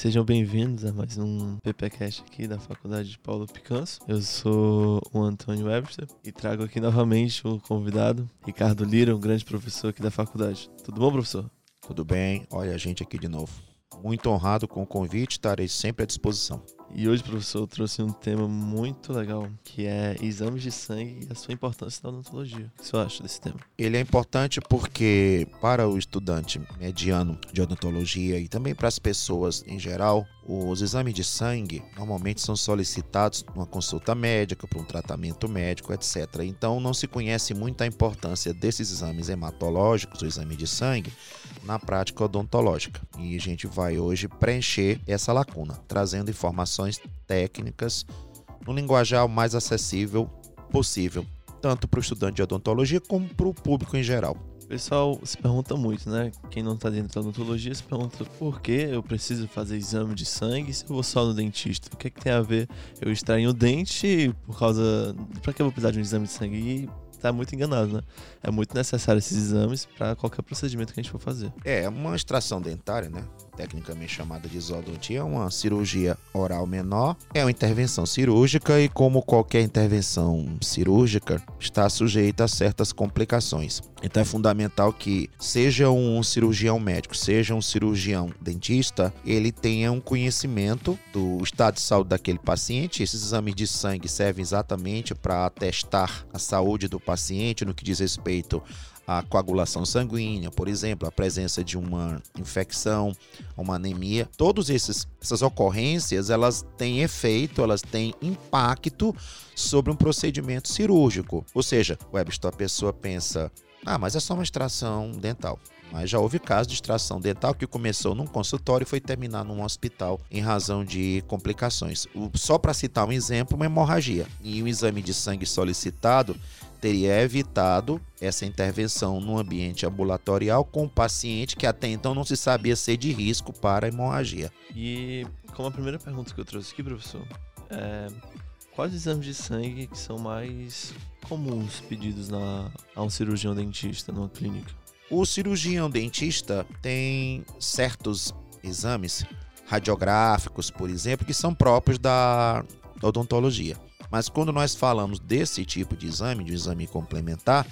Sejam bem-vindos a mais um PPcast aqui da Faculdade de Paulo Picanso. Eu sou o Antônio Webster e trago aqui novamente o convidado, Ricardo Lira, um grande professor aqui da faculdade. Tudo bom, professor? Tudo bem, olha a gente aqui de novo. Muito honrado com o convite, estarei sempre à disposição. E hoje, professor, eu trouxe um tema muito legal, que é exames de sangue e a sua importância na odontologia. O que você acha desse tema? Ele é importante porque, para o estudante mediano de odontologia e também para as pessoas em geral, os exames de sangue normalmente são solicitados numa consulta médica, para um tratamento médico, etc. Então, não se conhece muito a importância desses exames hematológicos, o exame de sangue, na prática odontológica. E a gente vai hoje preencher essa lacuna, trazendo informações técnicas no linguajar mais acessível possível, tanto para o estudante de odontologia como para o público em geral. O pessoal se pergunta muito, né? Quem não está dentro da odontologia se pergunta por que eu preciso fazer exame de sangue se eu vou só no dentista? O que, é que tem a ver eu extrair o dente por causa. Para que eu vou precisar de um exame de sangue? E tá muito enganado, né? É muito necessário esses exames para qualquer procedimento que a gente for fazer. É, uma extração dentária, né? Tecnicamente chamada de isodontia, é uma cirurgia oral menor, é uma intervenção cirúrgica e, como qualquer intervenção cirúrgica, está sujeita a certas complicações. Então é fundamental que, seja um cirurgião médico, seja um cirurgião dentista, ele tenha um conhecimento do estado de saúde daquele paciente. Esses exames de sangue servem exatamente para atestar a saúde do paciente no que diz respeito à coagulação sanguínea, por exemplo, a presença de uma infecção, uma anemia. Todas essas ocorrências, elas têm efeito, elas têm impacto sobre um procedimento cirúrgico. Ou seja, Webster, a pessoa pensa, ah, mas é só uma extração dental. Mas já houve caso de extração dental que começou num consultório e foi terminar num hospital em razão de complicações. Só para citar um exemplo, uma hemorragia. E o exame de sangue solicitado teria evitado essa intervenção no ambiente ambulatorial com o paciente que até então não se sabia ser de risco para a hemorragia. E como a primeira pergunta que eu trouxe aqui, professor, é, quais exames de sangue que são mais comuns pedidos na, a um cirurgião dentista numa clínica? O cirurgião dentista tem certos exames radiográficos, por exemplo, que são próprios da odontologia. Mas quando nós falamos desse tipo de exame, de um exame complementar,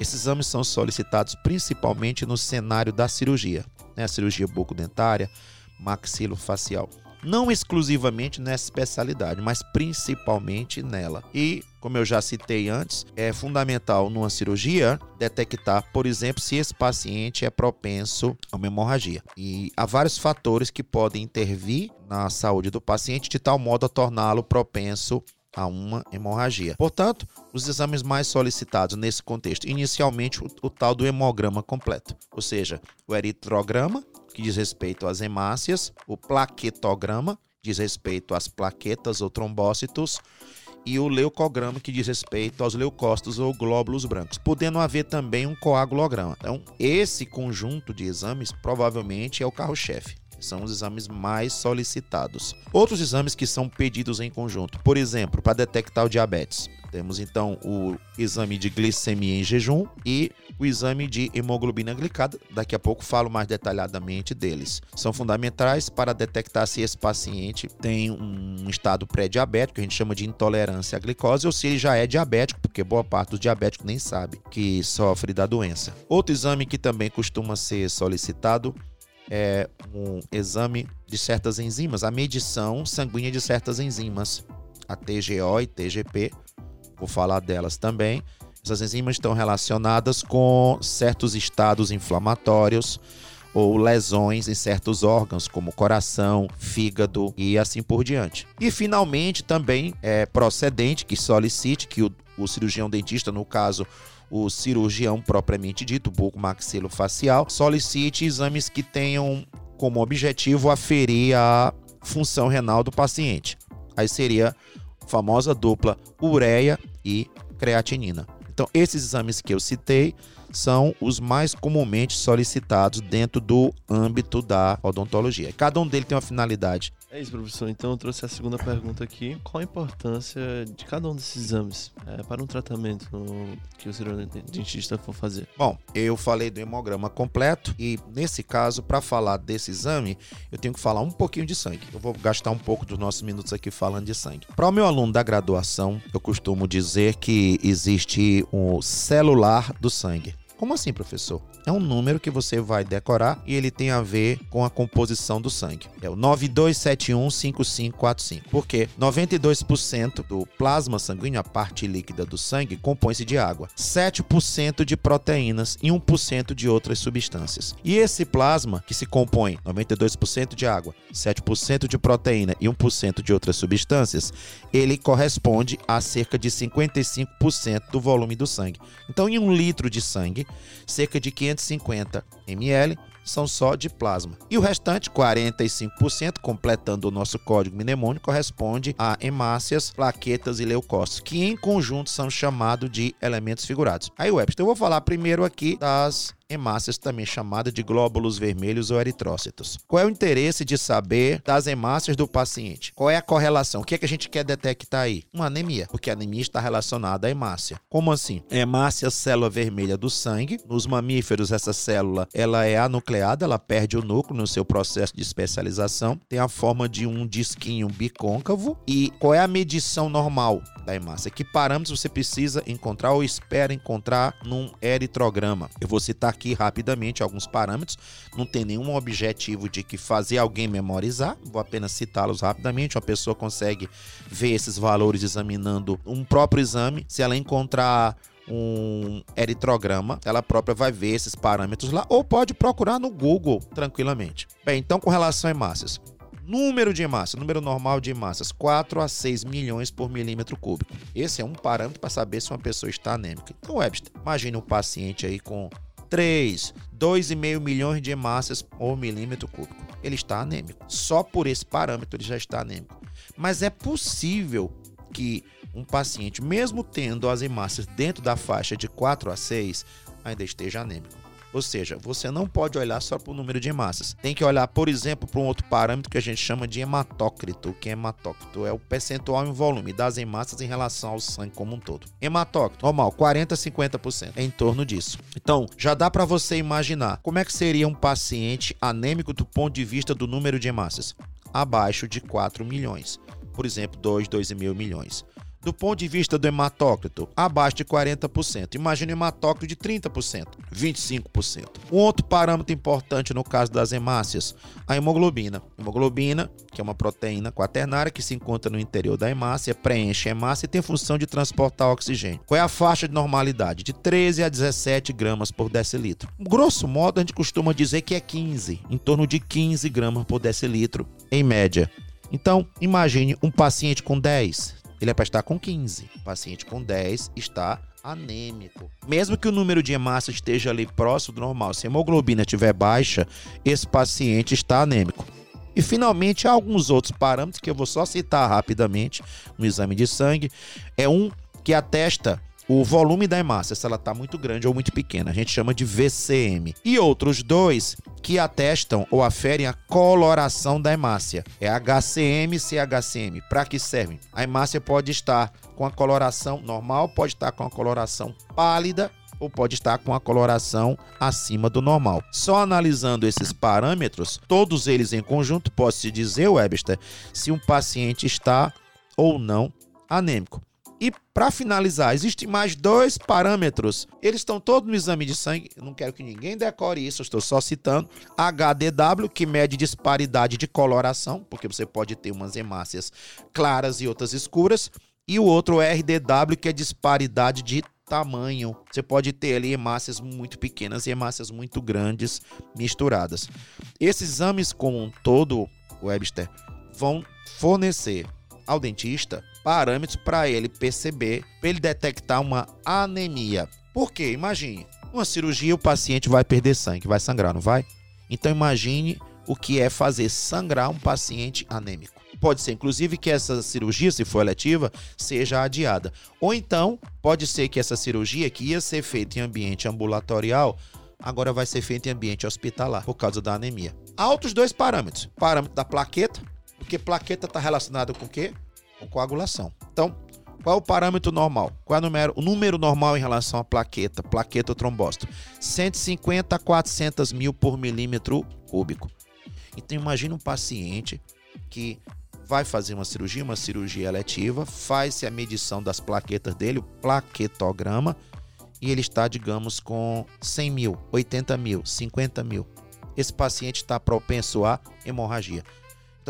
esses exames são solicitados principalmente no cenário da cirurgia, né? a cirurgia bucodentária, maxilofacial. Não exclusivamente nessa especialidade, mas principalmente nela. E, como eu já citei antes, é fundamental numa cirurgia detectar, por exemplo, se esse paciente é propenso a uma hemorragia. E há vários fatores que podem intervir na saúde do paciente de tal modo a torná-lo propenso a uma hemorragia. Portanto, os exames mais solicitados nesse contexto, inicialmente o, o, tal do hemograma completo, ou seja, o eritrograma, que diz respeito às hemácias, o plaquetograma, diz respeito às plaquetas ou trombócitos, e o leucograma, que diz respeito aos leucócitos ou glóbulos brancos, podendo haver também um coagulograma. Então, esse conjunto de exames provavelmente é o carro-chefe são os exames mais solicitados. Outros exames que são pedidos em conjunto, por exemplo, para detectar o diabetes. Temos então o exame de glicemia em jejum e o exame de hemoglobina glicada. Daqui a pouco falo mais detalhadamente deles. São fundamentais para detectar se esse paciente tem um estado pré-diabético, que a gente chama de intolerância à glicose, ou se ele já é diabético, porque boa parte dos diabéticos nem sabe que sofre da doença. Outro exame que também costuma ser solicitado é, um exame de certas enzimas, a medição sanguínea de certas enzimas, a TGO e TGP, vou falar delas também. Essas enzimas estão relacionadas com certos estados inflamatórios ou lesões em certos órgãos, como coração, fígado e assim por diante. E finalmente também é procedente que solicite que o, o cirurgião dentista, no caso o cirurgião propriamente dito, buco-maxilofacial, solicite exames que tenham como objetivo aferir a função renal do paciente. Aí seria a famosa dupla ureia e creatinina. Então, esses exames que eu citei são os mais comumente solicitados dentro do âmbito da odontologia. Cada um deles tem uma finalidade é isso, professor. Então eu trouxe a segunda pergunta aqui. Qual a importância de cada um desses exames é, para um tratamento no, que o cirurgião dentista for fazer? Bom, eu falei do hemograma completo e nesse caso, para falar desse exame, eu tenho que falar um pouquinho de sangue. Eu vou gastar um pouco dos nossos minutos aqui falando de sangue. Para o meu aluno da graduação, eu costumo dizer que existe um celular do sangue. Como assim, professor? É um número que você vai decorar e ele tem a ver com a composição do sangue. É o 92715545. Porque 92% do plasma sanguíneo, a parte líquida do sangue, compõe-se de água, 7% de proteínas e 1% de outras substâncias. E esse plasma, que se compõe 92% de água, 7% de proteína e 1% de outras substâncias, ele corresponde a cerca de 55% do volume do sangue. Então, em um litro de sangue, cerca de 550 ml são só de plasma. E o restante, 45%, completando o nosso código mnemônico, corresponde a hemácias, plaquetas e leucócitos, que em conjunto são chamados de elementos figurados. Aí, Webster, eu vou falar primeiro aqui das hemácias, também chamada de glóbulos vermelhos ou eritrócitos. Qual é o interesse de saber das hemácias do paciente? Qual é a correlação? O que é que a gente quer detectar aí? Uma anemia, porque a anemia está relacionada à hemácia. Como assim? Hemácia, célula vermelha do sangue. Nos mamíferos, essa célula ela é anucleada, ela perde o núcleo no seu processo de especialização. Tem a forma de um disquinho bicôncavo. E qual é a medição normal da hemácia? Que parâmetros você precisa encontrar ou espera encontrar num eritrograma? Eu vou citar aqui rapidamente alguns parâmetros, não tem nenhum objetivo de que fazer alguém memorizar, vou apenas citá-los rapidamente. Uma pessoa consegue ver esses valores examinando um próprio exame, se ela encontrar um eritrograma, ela própria vai ver esses parâmetros lá, ou pode procurar no Google tranquilamente. Bem, então com relação a hemácias, Número de hemácias, número normal de hemácias, 4 a 6 milhões por milímetro cúbico. Esse é um parâmetro para saber se uma pessoa está anêmica. Então, Webster, imagine um paciente aí com 3, 2,5 milhões de hemácias por milímetro cúbico. Ele está anêmico. Só por esse parâmetro ele já está anêmico. Mas é possível que um paciente, mesmo tendo as hemácias dentro da faixa de 4 a 6, ainda esteja anêmico. Ou seja, você não pode olhar só para o número de hemácias. Tem que olhar, por exemplo, para um outro parâmetro que a gente chama de hematócrito. O que é hematócrito? É o percentual em volume das hemácias em relação ao sangue como um todo. Hematócrito, normal, 40 a 50%. É em torno disso. Então, já dá para você imaginar como é que seria um paciente anêmico do ponto de vista do número de hemácias. Abaixo de 4 milhões. Por exemplo, 2, 2,5 milhões. Do ponto de vista do hematócrito, abaixo de 40%. Imagina um hematócrito de 30%, 25%. Um outro parâmetro importante no caso das hemácias, a hemoglobina. Hemoglobina, que é uma proteína quaternária que se encontra no interior da hemácia, preenche a hemácia e tem função de transportar oxigênio. Qual é a faixa de normalidade? De 13 a 17 gramas por decilitro. Grosso modo, a gente costuma dizer que é 15, em torno de 15 gramas por decilitro, em média. Então, imagine um paciente com 10, ele é para estar com 15. O paciente com 10 está anêmico. Mesmo que o número de hemácias esteja ali próximo do normal, se a hemoglobina estiver baixa, esse paciente está anêmico. E finalmente há alguns outros parâmetros que eu vou só citar rapidamente no exame de sangue. É um que atesta o volume da hemácia, se ela está muito grande ou muito pequena. A gente chama de VCM. E outros dois que atestam ou aferem a coloração da hemácia. É HCM e CHCM. Para que servem? A hemácia pode estar com a coloração normal, pode estar com a coloração pálida ou pode estar com a coloração acima do normal. Só analisando esses parâmetros, todos eles em conjunto, pode-se dizer, Webster, se um paciente está ou não anêmico. E para finalizar, existem mais dois parâmetros. Eles estão todos no exame de sangue. Não quero que ninguém decore isso, estou só citando. HDW, que mede disparidade de coloração, porque você pode ter umas hemácias claras e outras escuras. E o outro RDW, que é disparidade de tamanho. Você pode ter ali hemácias muito pequenas e hemácias muito grandes misturadas. Esses exames como um todo, Webster, vão fornecer ao dentista parâmetros para ele perceber, para ele detectar uma anemia. Por quê? Imagine, uma cirurgia o paciente vai perder sangue, vai sangrar, não vai? Então imagine o que é fazer sangrar um paciente anêmico. pode ser, inclusive, que essa cirurgia, se for eletiva, seja adiada. Ou então, pode ser que essa cirurgia, que ia ser feita em ambiente ambulatorial, agora vai ser feita em ambiente hospitalar, por causa da anemia. Há outros dois parâmetros. Parâmetro da plaqueta, porque plaqueta está relacionada com o quê? Com coagulação. Então, qual é o parâmetro normal? Qual é o número, o número normal em relação à plaqueta, plaqueta ou trombócito? 150 a 400 mil por milímetro cúbico. Então imagine um paciente que vai fazer uma cirurgia, uma cirurgia eletiva, faz-se a medição das plaquetas dele, o plaquetograma, e ele está, digamos, com 100 mil, 80 mil, 50 mil. Esse paciente está propenso a hemorragia.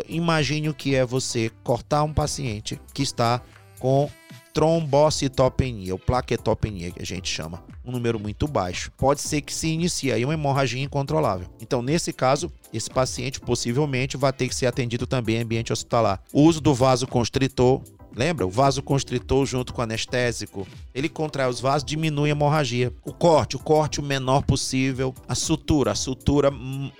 Imagine o que é você cortar um paciente que está com trombocitopenia, ou plaquetopenia, que a gente chama, um número muito baixo. Pode ser que se inicie aí uma hemorragia incontrolável. Então, nesse caso, esse paciente possivelmente vai ter que ser atendido também em ambiente hospitalar. O uso do vasoconstritor Lembra? O vasoconstritor junto com o anestésico. Ele contrai os vasos, diminui a hemorragia. O corte, o corte o menor possível. A sutura, a sutura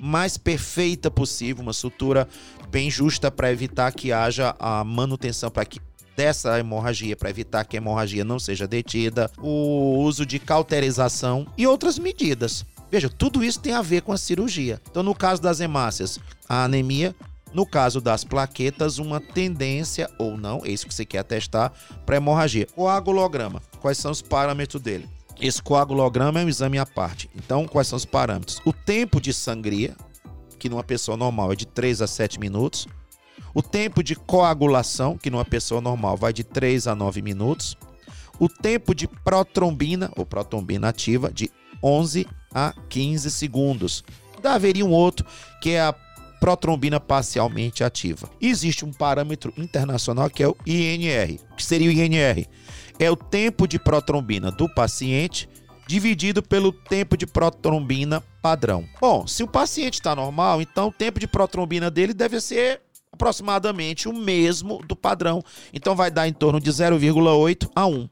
mais perfeita possível. Uma sutura bem justa para evitar que haja a manutenção, para que dessa hemorragia para evitar que a hemorragia não seja detida, o uso de cauterização e outras medidas. Veja, tudo isso tem a ver com a cirurgia. Então, no caso das hemácias, a anemia, no caso das plaquetas, uma tendência ou não, é isso que você quer testar, para hemorragia. Coagulograma, quais são os parâmetros dele? Esse coagulograma é um exame à parte. Então, quais são os parâmetros? O tempo de sangria, que numa pessoa normal é de 3 a 7 minutos. O tempo de coagulação, que numa pessoa normal vai de 3 a 9 minutos. O tempo de protrombina, ou protrombina ativa, de 11 a 15 segundos. Ainda haveria um outro, que é a protrombina parcialmente ativa. Existe um parâmetro internacional que é o INR. O que seria o INR? É o tempo de protrombina do paciente dividido pelo tempo de protrombina padrão. Bom, se o paciente está normal, então o tempo de protrombina dele deve ser aproximadamente o mesmo do padrão. Então vai dar em torno de 0,8 a 1,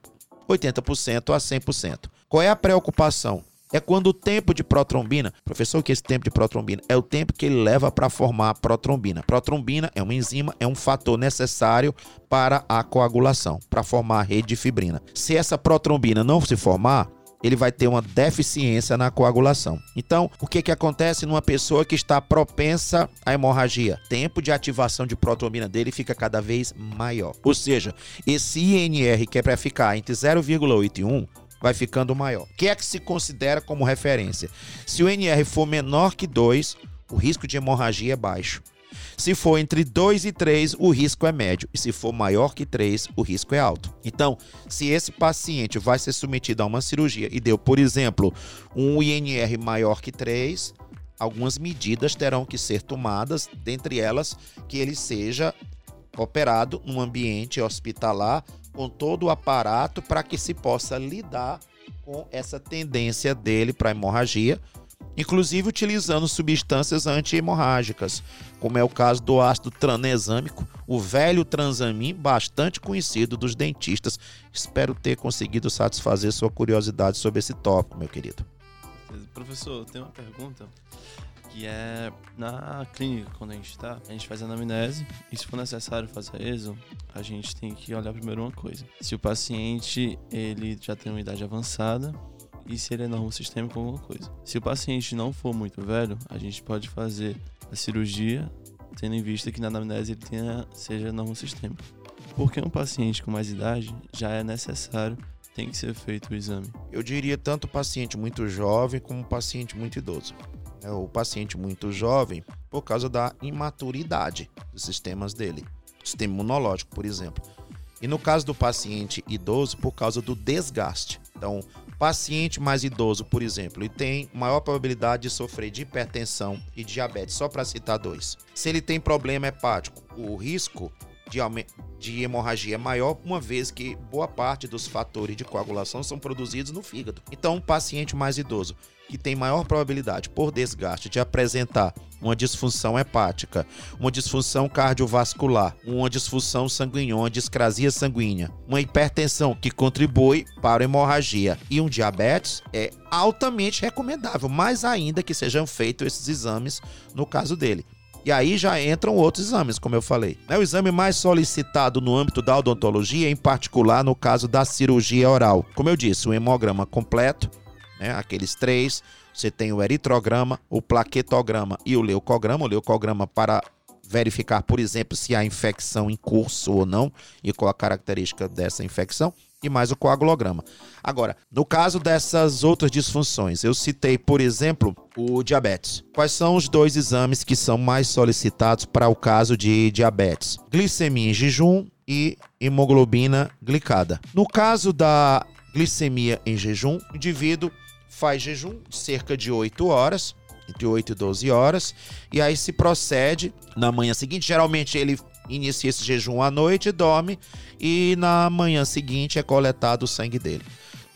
80% a 100%. Qual é a preocupação? É quando o tempo de protrombina, professor, que esse tempo de protrombina é o tempo que ele leva para formar a protrombina. Protrombina é uma enzima, é um fator necessário para a coagulação, para formar a rede de fibrina. Se essa protrombina não se formar, ele vai ter uma deficiência na coagulação. Então, o que, que acontece numa pessoa que está propensa à hemorragia? Tempo de ativação de protrombina dele fica cada vez maior. Ou seja, esse INR que é para ficar entre 0,8 e 1 vai ficando maior. O que é que se considera como referência? Se o NR for menor que 2, o risco de hemorragia é baixo. Se for entre 2 e 3, o risco é médio. E se for maior que 3, o risco é alto. Então, se esse paciente vai ser submetido a uma cirurgia e deu, por exemplo, um INR maior que 3, algumas medidas terão que ser tomadas, dentre elas que ele seja operado num ambiente hospitalar com todo o aparato para que se possa lidar com essa tendência dele para hemorragia inclusive utilizando substâncias anti-hemorrágicas, como é o caso do ácido tranexâmico, o velho transamin, bastante conhecido dos dentistas. Espero ter conseguido satisfazer sua curiosidade sobre esse tópico, meu querido. Professor, tem uma pergunta que é na clínica, quando a gente está, a gente faz anamnese e se for necessário fazer ESO, a gente tem que olhar primeiro uma coisa. Se o paciente ele já tem uma idade avançada, e se ele é normo sistêmico alguma coisa. Se o paciente não for muito velho, a gente pode fazer a cirurgia tendo em vista que na anamnese ele tenha, seja normo sistêmico. Porque um paciente com mais idade já é necessário, tem que ser feito o exame. Eu diria tanto paciente muito jovem como paciente muito idoso. É o paciente muito jovem por causa da imaturidade dos sistemas dele, sistema imunológico, por exemplo. E no caso do paciente idoso, por causa do desgaste. Então, paciente mais idoso, por exemplo, ele tem maior probabilidade de sofrer de hipertensão e diabetes, só para citar dois. Se ele tem problema hepático, o risco de, de hemorragia é maior, uma vez que boa parte dos fatores de coagulação são produzidos no fígado. Então, um paciente mais idoso que tem maior probabilidade por desgaste de apresentar uma disfunção hepática, uma disfunção cardiovascular, uma disfunção sanguínea, uma discrasia sanguínea, uma hipertensão que contribui para hemorragia e um diabetes, é altamente recomendável, mais ainda que sejam feitos esses exames no caso dele. E aí já entram outros exames, como eu falei. É o exame mais solicitado no âmbito da odontologia, em particular no caso da cirurgia oral. Como eu disse, o hemograma completo, né, aqueles três. Você tem o eritrograma, o plaquetograma e o leucograma. O leucograma para verificar, por exemplo, se há infecção em curso ou não e qual a característica dessa infecção e mais o coagulograma. Agora, no caso dessas outras disfunções, eu citei, por exemplo, o diabetes. Quais são os dois exames que são mais solicitados para o caso de diabetes? Glicemia em jejum e hemoglobina glicada. No caso da glicemia em jejum, o indivíduo faz jejum cerca de 8 horas, entre 8 e 12 horas, e aí se procede na manhã seguinte. Geralmente ele inicia esse jejum à noite, dorme e na manhã seguinte é coletado o sangue dele.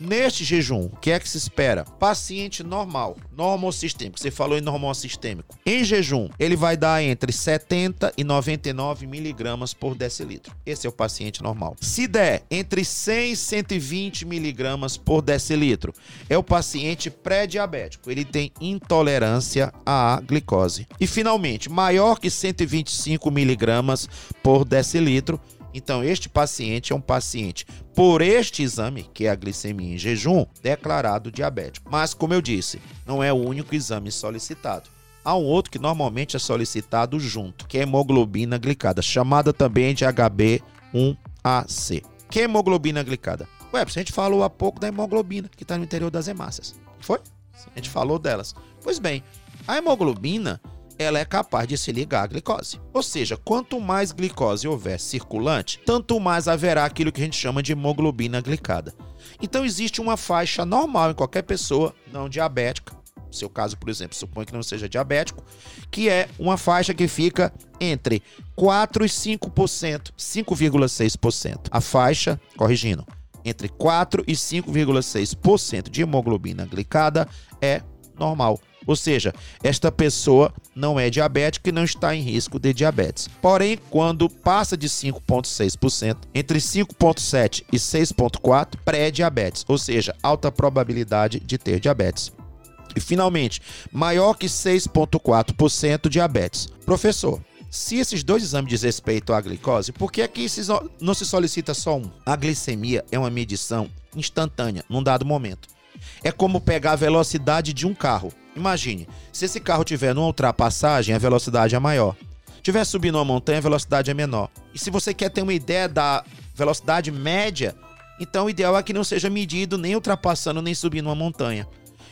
Neste jejum, o que é que se espera? Paciente normal, normosistêmico. Você falou em normosistêmico. Em jejum, ele vai dar entre 70 e 99 miligramas por decilitro. Esse é o paciente normal. Se der entre 100 e 120 miligramas por decilitro, é o paciente pré-diabético. Ele tem intolerância à glicose. E finalmente, maior que 125 miligramas por decilitro, então, este paciente é um paciente, por este exame, que é a glicemia em jejum, declarado diabético. Mas, como eu disse, não é o único exame solicitado. Há um outro que normalmente é solicitado junto, que é hemoglobina glicada, chamada também de HB1AC. Que é hemoglobina glicada? Ué, a gente falou há pouco da hemoglobina, que está no interior das hemácias. Foi? A gente falou delas. Pois bem, a hemoglobina ela é capaz de se ligar à glicose. Ou seja, quanto mais glicose houver circulante, tanto mais haverá aquilo que a gente chama de hemoglobina glicada. Então existe uma faixa normal em qualquer pessoa não diabética, seu caso, por exemplo, suponha que não seja diabético, que é uma faixa que fica entre 4 e 5%, 5,6%. A faixa, corrigindo, entre 4 e 5,6% de hemoglobina glicada é normal. Ou seja, esta pessoa não é diabética e não está em risco de diabetes. Porém, quando passa de 5,6%, entre 5,7% e 6,4%, pré-diabetes, ou seja, alta probabilidade de ter diabetes. E finalmente, maior que 6,4% diabetes. Professor, se esses dois exames diz respeito à glicose, por que aqui não se solicita só um? A glicemia é uma medição instantânea, num dado momento. É como pegar a velocidade de um carro. Imagine, se esse carro tiver numa ultrapassagem, a velocidade é maior. Tiver subindo uma montanha, a velocidade é menor. E se você quer ter uma ideia da velocidade média, então o ideal é que não seja medido nem ultrapassando nem subindo uma montanha.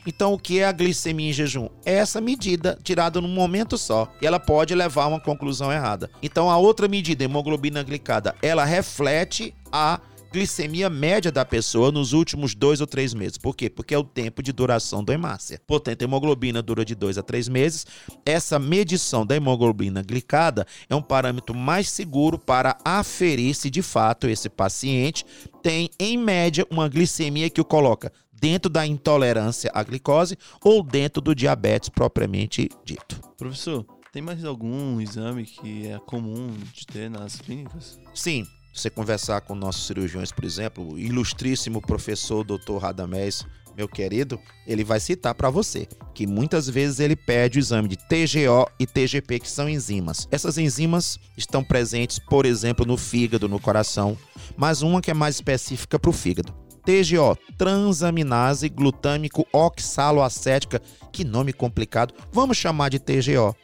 Então, o que é a glicemia em jejum? É essa medida tirada num momento só. E ela pode levar a uma conclusão errada. Então, a outra medida, hemoglobina glicada, ela reflete a glicemia média da pessoa nos últimos dois ou três meses. Por quê? Porque é o tempo de duração da hemácia. Portanto, a hemoglobina dura de dois a três meses. Essa medição da hemoglobina glicada é um parâmetro mais seguro para aferir se de fato esse paciente tem, em média, uma glicemia que o coloca dentro da intolerância à glicose ou dentro do diabetes propriamente dito. Professor, tem mais algum exame que é comum de ter nas clínicas? Sim, você conversar com nossos cirurgiões, por exemplo, o ilustríssimo professor Dr. Radamés, meu querido, ele vai citar para você que muitas vezes ele pede o exame de TGO e TGP, que são enzimas. Essas enzimas estão presentes, por exemplo, no fígado, no coração, mas uma que é mais específica para o fígado. TGO, transaminase glutâmico oxaloacética, que nome complicado, vamos chamar de TGO.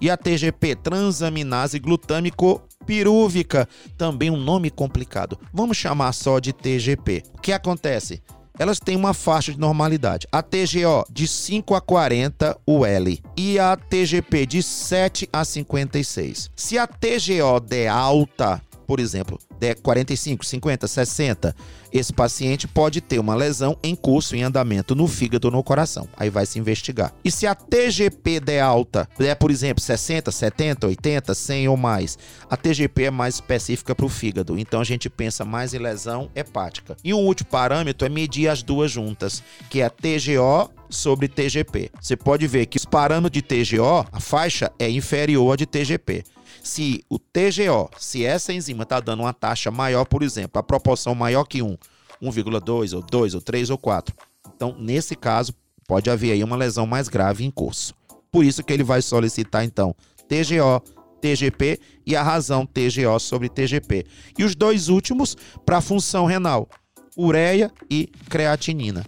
E a TGP, transaminase glutâmico pirúvica, também um nome complicado. Vamos chamar só de TGP. O que acontece? Elas têm uma faixa de normalidade. A TGO de 5 a 40 UL e a TGP de 7 a 56. Se a TGO der alta, por exemplo, der 45, 50, 60, esse paciente pode ter uma lesão em curso, em andamento no fígado ou no coração. Aí vai se investigar. E se a TGP der alta, é por exemplo 60, 70, 80, 100 ou mais, a TGP é mais específica para o fígado. Então a gente pensa mais em lesão hepática. E um último parâmetro é medir as duas juntas, que é a TGO sobre TGP. Você pode ver que os parâmetros de TGO, a faixa é inferior à de TGP. Se o TGO, se essa enzima está dando uma taxa maior, por exemplo, a proporção maior que 1, 1,2 ou 2 ou 3 ou 4, então nesse caso pode haver aí uma lesão mais grave em curso. Por isso que ele vai solicitar então TGO, TGP e a razão TGO sobre TGP. E os dois últimos para função renal, ureia e creatinina.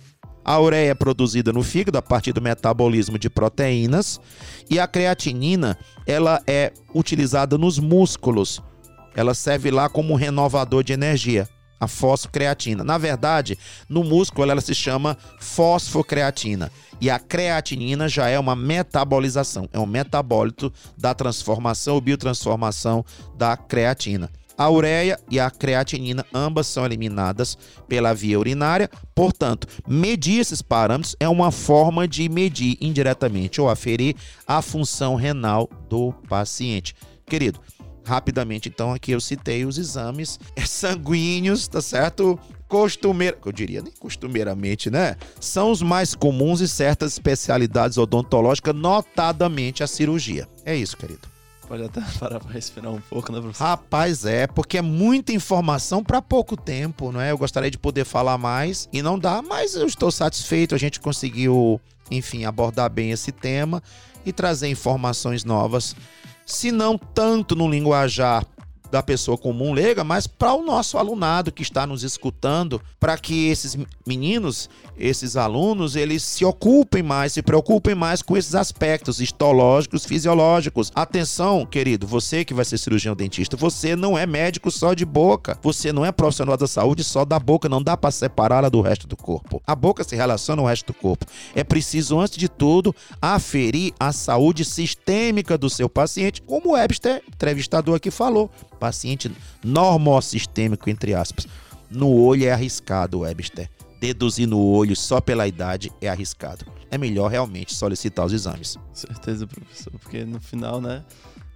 A ureia é produzida no fígado a partir do metabolismo de proteínas e a creatinina, ela é utilizada nos músculos. Ela serve lá como um renovador de energia, a fosfocreatina. Na verdade, no músculo ela se chama fosfocreatina. E a creatinina já é uma metabolização, é um metabólito da transformação ou biotransformação da creatina. A ureia e a creatinina ambas são eliminadas pela via urinária, portanto, medir esses parâmetros é uma forma de medir indiretamente ou aferir a função renal do paciente. Querido, rapidamente então aqui eu citei os exames sanguíneos, tá certo? Costumeira, eu diria nem costumeiramente, né? São os mais comuns em certas especialidades odontológicas, notadamente a cirurgia. É isso, querido. Pode até parar para respirar um pouco, né, professor? Rapaz, é, porque é muita informação para pouco tempo, não é? Eu gostaria de poder falar mais e não dá, mas eu estou satisfeito. A gente conseguiu, enfim, abordar bem esse tema e trazer informações novas, se não tanto no linguajar da pessoa comum leiga, mas para o nosso alunado que está nos escutando, para que esses meninos, esses alunos, eles se ocupem mais, se preocupem mais com esses aspectos histológicos, fisiológicos. Atenção, querido, você que vai ser cirurgião dentista, você não é médico só de boca. Você não é profissional da saúde só da boca, não dá para separá-la do resto do corpo. A boca se relaciona ao resto do corpo. É preciso antes de tudo aferir a saúde sistêmica do seu paciente, como o Webster, entrevistador aqui falou paciente normosistêmico, entre aspas. No olho é arriscado, Webster. Deduzir no olho só pela idade é arriscado. É melhor realmente solicitar os exames. Certeza, professor, porque no final, né?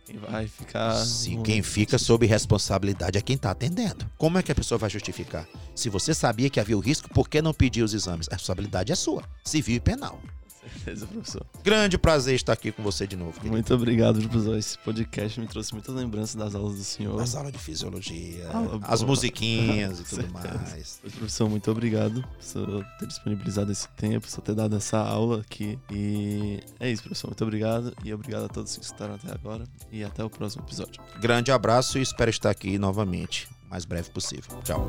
Quem vai ficar. Sim, quem fica sob responsabilidade é quem está atendendo. Como é que a pessoa vai justificar? Se você sabia que havia o risco, por que não pediu os exames? A responsabilidade é sua, civil e penal. Certeza, professor. Grande prazer estar aqui com você de novo. Querido. Muito obrigado, professor. Esse podcast me trouxe muitas lembranças das aulas do senhor. As aulas de fisiologia, Aula as musiquinhas e tudo mais. Professor, muito obrigado por ter disponibilizado esse tempo, por ter dado essa aula aqui. E é isso, professor. Muito obrigado. E obrigado a todos que escutaram até agora. E até o próximo episódio. Grande abraço e espero estar aqui novamente o mais breve possível. Tchau.